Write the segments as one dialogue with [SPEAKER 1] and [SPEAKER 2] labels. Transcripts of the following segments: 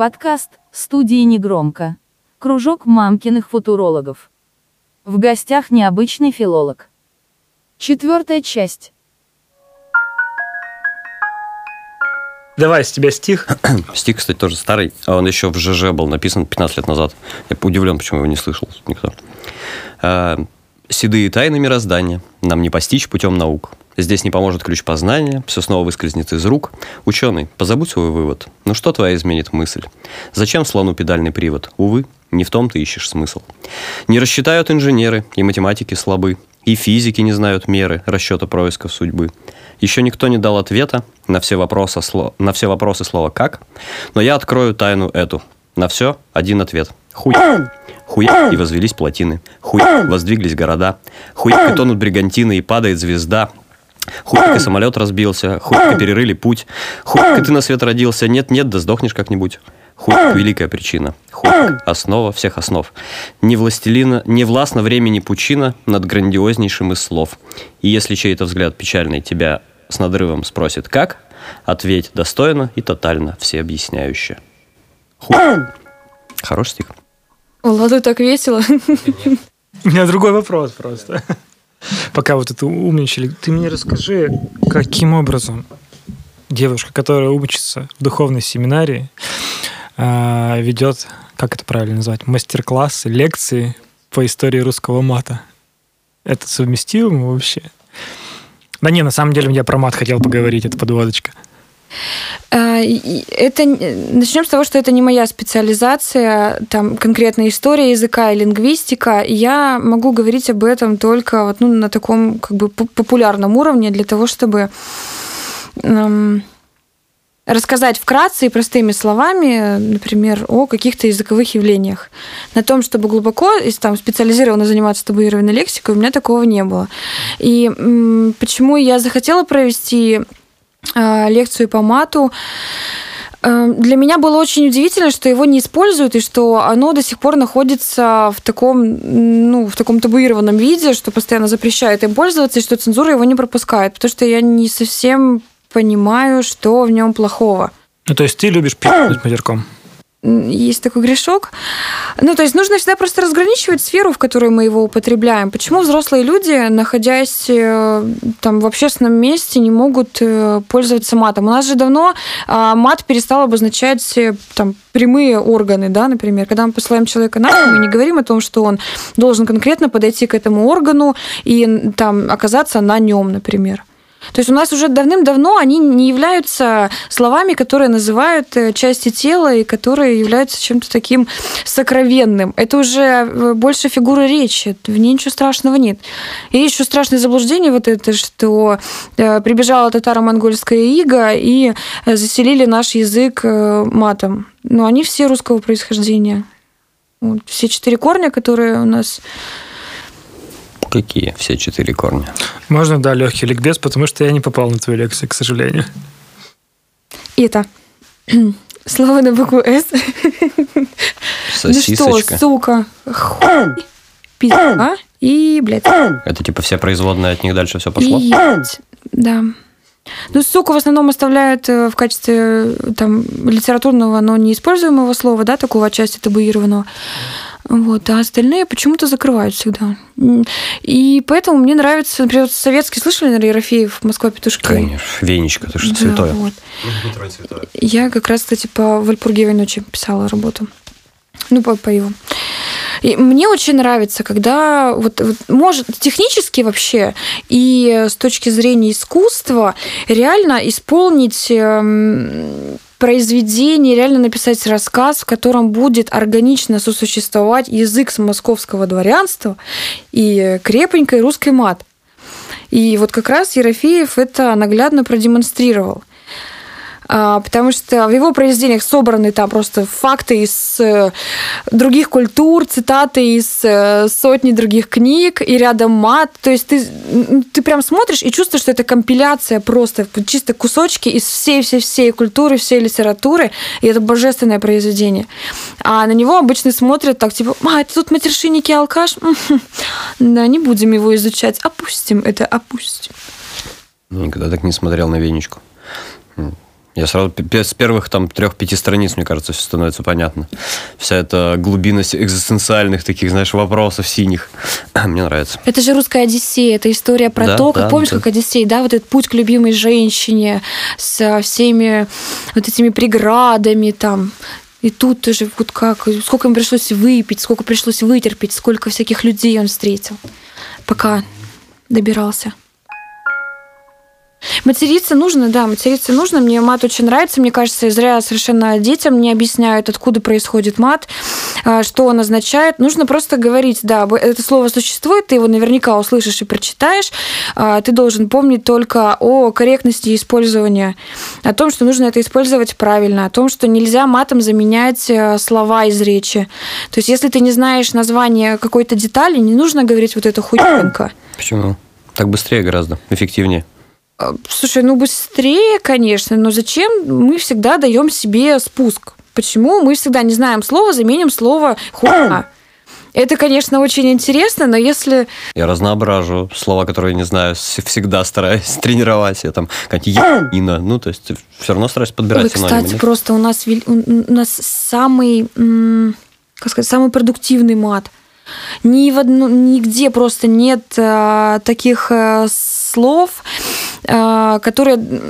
[SPEAKER 1] Подкаст студии «Негромко». Кружок мамкиных футурологов. В гостях необычный филолог. Четвертая часть.
[SPEAKER 2] Давай, с тебя стих.
[SPEAKER 3] Стих, кстати, тоже старый. А он еще в ЖЖ был написан 15 лет назад. Я удивлен, почему его не слышал никто. А, Седые тайны мироздания нам не постичь путем наук. Здесь не поможет ключ познания, все снова выскользнет из рук. Ученый, позабудь свой вывод. Ну что твоя изменит мысль? Зачем слону педальный привод? Увы, не в том ты ищешь смысл. Не рассчитают инженеры, и математики слабы, и физики не знают меры расчета происков судьбы. Еще никто не дал ответа на все вопросы, на все вопросы слова «как», но я открою тайну эту. На все один ответ. Хуй. Хуй и возвелись плотины. Хуй воздвиглись города. Хуй и тонут бригантины, и падает звезда. Хуйка самолет разбился, хуйка перерыли путь. Хуйка ты на свет родился, нет-нет, да сдохнешь как-нибудь. Хуйка – великая причина. Хуйка – основа всех основ. Не властелина, не властно времени пучина над грандиознейшим из слов. И если чей-то взгляд печальный тебя с надрывом спросит «как?», ответь достойно и тотально, всеобъясняюще. Хуй. Хороший стих.
[SPEAKER 4] Ладно, так весело.
[SPEAKER 2] У меня другой вопрос просто. Пока вот это умничали. Ты мне расскажи, каким образом девушка, которая учится в духовной семинарии, а, ведет, как это правильно назвать, мастер-классы, лекции по истории русского мата. Это совместимо вообще? Да не, на самом деле я про мат хотел поговорить, это подводочка.
[SPEAKER 4] А, это начнем с того, что это не моя специализация, там конкретно история языка и лингвистика. Я могу говорить об этом только вот, ну, на таком как бы популярном уровне для того, чтобы эм, рассказать вкратце и простыми словами, например, о каких-то языковых явлениях. На том, чтобы глубоко и там специализированно заниматься табуированной лексикой, у меня такого не было. И почему я захотела провести лекцию по мату. Э, для меня было очень удивительно, что его не используют, и что оно до сих пор находится в таком, ну, в таком табуированном виде, что постоянно запрещают им пользоваться, и что цензура его не пропускает, потому что я не совсем понимаю, что в нем плохого.
[SPEAKER 2] Ну, то есть ты любишь пить матерком?
[SPEAKER 4] Есть такой грешок. Ну, то есть нужно всегда просто разграничивать сферу, в которой мы его употребляем. Почему взрослые люди, находясь э, там в общественном месте, не могут э, пользоваться матом? У нас же давно а, мат перестал обозначать э, там прямые органы, да, например. Когда мы посылаем человека на мы не говорим о том, что он должен конкретно подойти к этому органу и там оказаться на нем, например. То есть у нас уже давным-давно они не являются словами, которые называют э, части тела и которые являются чем-то таким сокровенным. Это уже э, больше фигура речи, в ней ничего страшного нет. И еще страшное заблуждение вот это, что э, прибежала татаро-монгольская ига и заселили наш язык матом. Но они все русского происхождения. Вот, все четыре корня, которые у нас
[SPEAKER 3] Какие все четыре корня?
[SPEAKER 2] Можно, да, легкий ликбез, потому что я не попал на твою лекцию, к сожалению.
[SPEAKER 4] Это слово на букву «С».
[SPEAKER 3] Сосисочка.
[SPEAKER 4] Ну что, сука, хуй, пизда и, блядь.
[SPEAKER 3] Это типа все производные от них дальше все пошло?
[SPEAKER 4] И, да. Ну, сука в основном оставляют э, в качестве э, там литературного, но неиспользуемого слова, да, такого отчасти табуированного. Вот, а остальные почему-то закрывают всегда. И поэтому мне нравится, например, советский, слышали, наверное, Ерофеев «Москва петушки»?
[SPEAKER 3] Конечно, Венечка, ты что, да, святое. Вот.
[SPEAKER 4] Я как раз, кстати, по Вальпургиевой ночи писала работу. Ну, по, по его. И мне очень нравится, когда вот, вот может технически вообще и с точки зрения искусства реально исполнить произведение, реально написать рассказ, в котором будет органично сосуществовать язык с московского дворянства и крепенькой русской мат. И вот как раз Ерофеев это наглядно продемонстрировал. А, потому что в его произведениях собраны там просто факты из э, других культур, цитаты из э, сотни других книг, и рядом мат. То есть ты, ты прям смотришь и чувствуешь, что это компиляция просто, чисто кусочки из всей-всей-всей культуры, всей литературы, и это божественное произведение. А на него обычно смотрят так, типа, а, это тут матершинник и алкаш? Да, не будем его изучать, опустим это, опустим.
[SPEAKER 3] Никогда так не смотрел на Венечку. Я сразу с первых там трех-пяти страниц, мне кажется, все становится понятно. Вся эта глубина с- экзистенциальных таких, знаешь, вопросов синих. Мне нравится.
[SPEAKER 4] Это же русская Одиссея, это история про
[SPEAKER 3] Да,
[SPEAKER 4] то, как
[SPEAKER 3] да,
[SPEAKER 4] помнишь,
[SPEAKER 3] да.
[SPEAKER 4] как Одиссей, да, вот этот путь к любимой женщине с всеми вот этими преградами там. И тут тоже вот как, сколько им пришлось выпить, сколько пришлось вытерпеть, сколько всяких людей он встретил, пока добирался. Материться нужно, да, материться нужно. Мне мат очень нравится. Мне кажется, зря совершенно детям не объясняют, откуда происходит мат, а, что он означает. Нужно просто говорить, да, это слово существует, ты его наверняка услышишь и прочитаешь. А, Ты должен помнить только о корректности использования, о том, что нужно это использовать правильно, о том, что нельзя матом заменять э, слова из речи. То есть, если ты не знаешь название какой-то детали, не нужно говорить вот это хуйненько.
[SPEAKER 3] Почему? Так быстрее гораздо, эффективнее.
[SPEAKER 4] А, Слушай, ну быстрее, конечно, но зачем мы всегда даем себе спуск? Почему мы всегда не знаем слова, заменим слово хуйня? Это, конечно, очень интересно, но если...
[SPEAKER 3] Я разноображу слова, которые не знаю, всегда стараюсь тренировать. Я там какая-нибудь ина. Ну, то есть все равно стараюсь подбирать
[SPEAKER 4] Ой,
[SPEAKER 3] синонимы.
[SPEAKER 4] кстати, просто у нас, у нас самый, как сказать, самый продуктивный мат. Ни в одну, нигде просто нет а, таких а, слов, а, которые, м,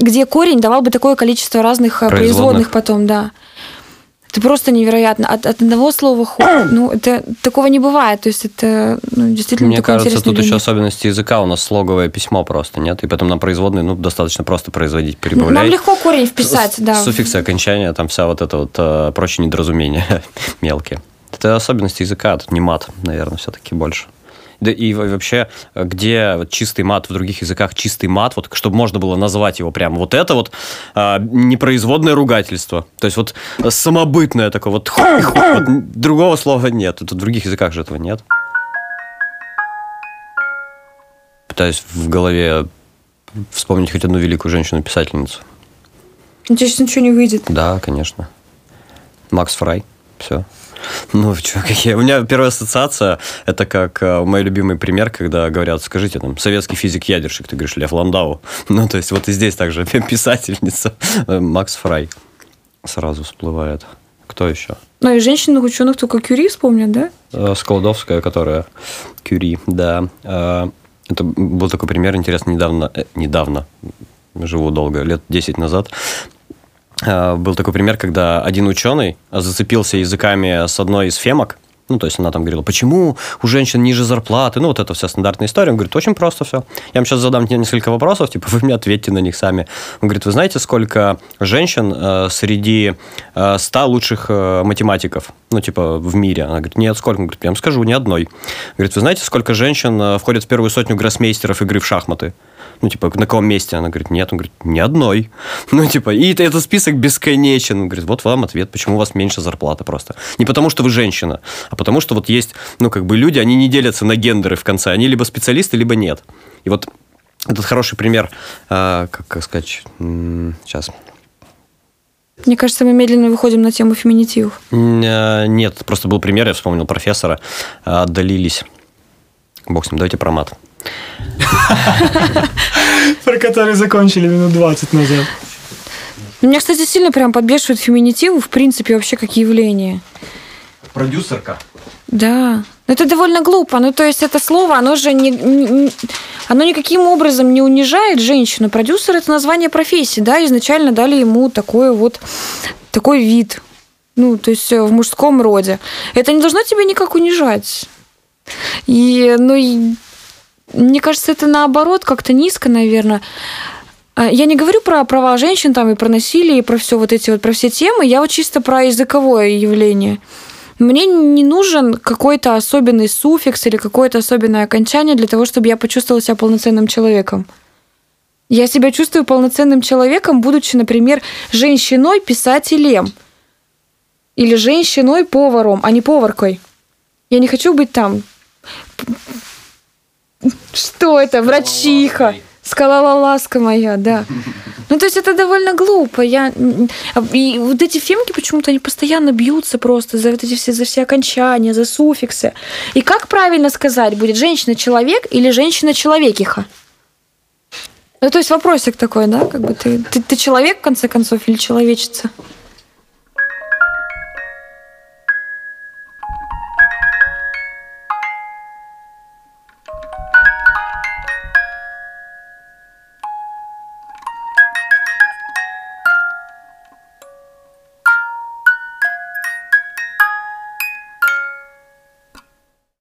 [SPEAKER 4] где корень давал бы такое количество разных а,
[SPEAKER 3] Производных.
[SPEAKER 4] производных потом, да. Это просто невероятно. От, от одного слова хуй, ну, это такого не бывает. То есть это ну, действительно
[SPEAKER 3] Мне кажется, тут еще
[SPEAKER 4] явление.
[SPEAKER 3] особенности языка. У нас слоговое письмо просто, нет? И потом на производные, ну, достаточно просто производить,
[SPEAKER 4] Нам
[SPEAKER 3] прибавлять.
[SPEAKER 4] легко корень вписать,
[SPEAKER 3] С-
[SPEAKER 4] да.
[SPEAKER 3] Суффиксы, окончания, там вся вот это вот э, прочие недоразумения мелкие. Это особенности языка, тут не мат, наверное, все-таки больше. Да и во- вообще, где вот чистый мат в других языках, чистый мат, вот чтобы можно было назвать его прямо, вот это вот а, непроизводное ругательство. То есть вот самобытное такое, вот, хуй, хуй, вот другого слова нет. Тут в других языках же этого нет. Пытаюсь в голове вспомнить хоть одну великую женщину-писательницу.
[SPEAKER 4] У тебя сейчас ничего не выйдет.
[SPEAKER 3] Да, конечно. Макс Фрай. Все. Ну, чё, какие? У меня первая ассоциация, это как э, мой любимый пример, когда говорят, скажите, там, советский физик-ядерщик, ты говоришь, Лев Ландау. Ну, то есть, вот и здесь также писательница э, Макс Фрай сразу всплывает. Кто еще?
[SPEAKER 4] Ну, и женщинных ученых только Кюри вспомнят, да?
[SPEAKER 3] Э, Сколодовская, которая Кюри, да. Э, Это был такой пример, интересно, недавно, э, недавно, живу долго, лет 10 назад, был такой пример, когда один ученый зацепился языками с одной из фемок, ну, то есть она там говорила, почему у женщин ниже зарплаты? Ну, вот это вся стандартная история. Он говорит, очень просто все. Я вам сейчас задам несколько вопросов, типа, вы мне ответьте на них сами. Он говорит, вы знаете, сколько женщин э, среди э, 100 лучших э, математиков, ну, типа, в мире? Она говорит, нет, сколько? Он говорит, я вам скажу, ни одной. Говорит, вы знаете, сколько женщин э, входят в первую сотню гроссмейстеров игры в шахматы? Ну, типа, на каком месте? Она говорит, нет. Он говорит, ни одной. Ну, типа, и это- этот список бесконечен. Он говорит, вот вам ответ, почему у вас меньше зарплаты просто. Не потому, что вы женщина, а потому, что вот есть, ну, как бы люди, они не делятся на гендеры в конце. Они либо специалисты, либо нет. И вот этот хороший пример, э, как, как сказать, сейчас.
[SPEAKER 4] Мне кажется, мы медленно выходим на тему феминитивов.
[SPEAKER 3] Э, Нет, просто был пример, я вспомнил профессора. Отдалились. Бог с ним, давайте про мат.
[SPEAKER 2] Про который закончили минут 20 назад.
[SPEAKER 4] Меня, кстати, сильно прям подбешивают феминитивы, в принципе, вообще как явление.
[SPEAKER 3] Продюсерка.
[SPEAKER 4] Да. Но это довольно глупо. Ну, то есть это слово, оно же не, не- оно никаким образом не унижает женщину. Продюсер – это название профессии, да, изначально дали ему такой вот, такой вид. Ну, то есть в мужском роде. Это не должно тебя никак унижать. И, ну, и мне кажется, это наоборот как-то низко, наверное. А, Я не говорю про права женщин там и про насилие, и про все вот эти вот, про все темы. Я вот чисто про языковое явление. Мне не нужен какой-то особенный суффикс или какое-то особенное окончание для того, чтобы я почувствовала себя полноценным человеком. Я себя чувствую полноценным человеком, будучи, например, женщиной-писателем. Или женщиной-поваром, а не поваркой. Я не хочу быть там. Что это? Врачиха. Скалала ласка моя, да. Ну, то есть это довольно глупо. Я... И вот эти фемки почему-то они постоянно бьются просто за вот эти все, за все окончания, за суффиксы. И как правильно сказать, будет женщина-человек или женщина-человекиха? Ну, то есть вопросик такой, да? Как бы ты, ты, ты человек, в конце концов, или человечица?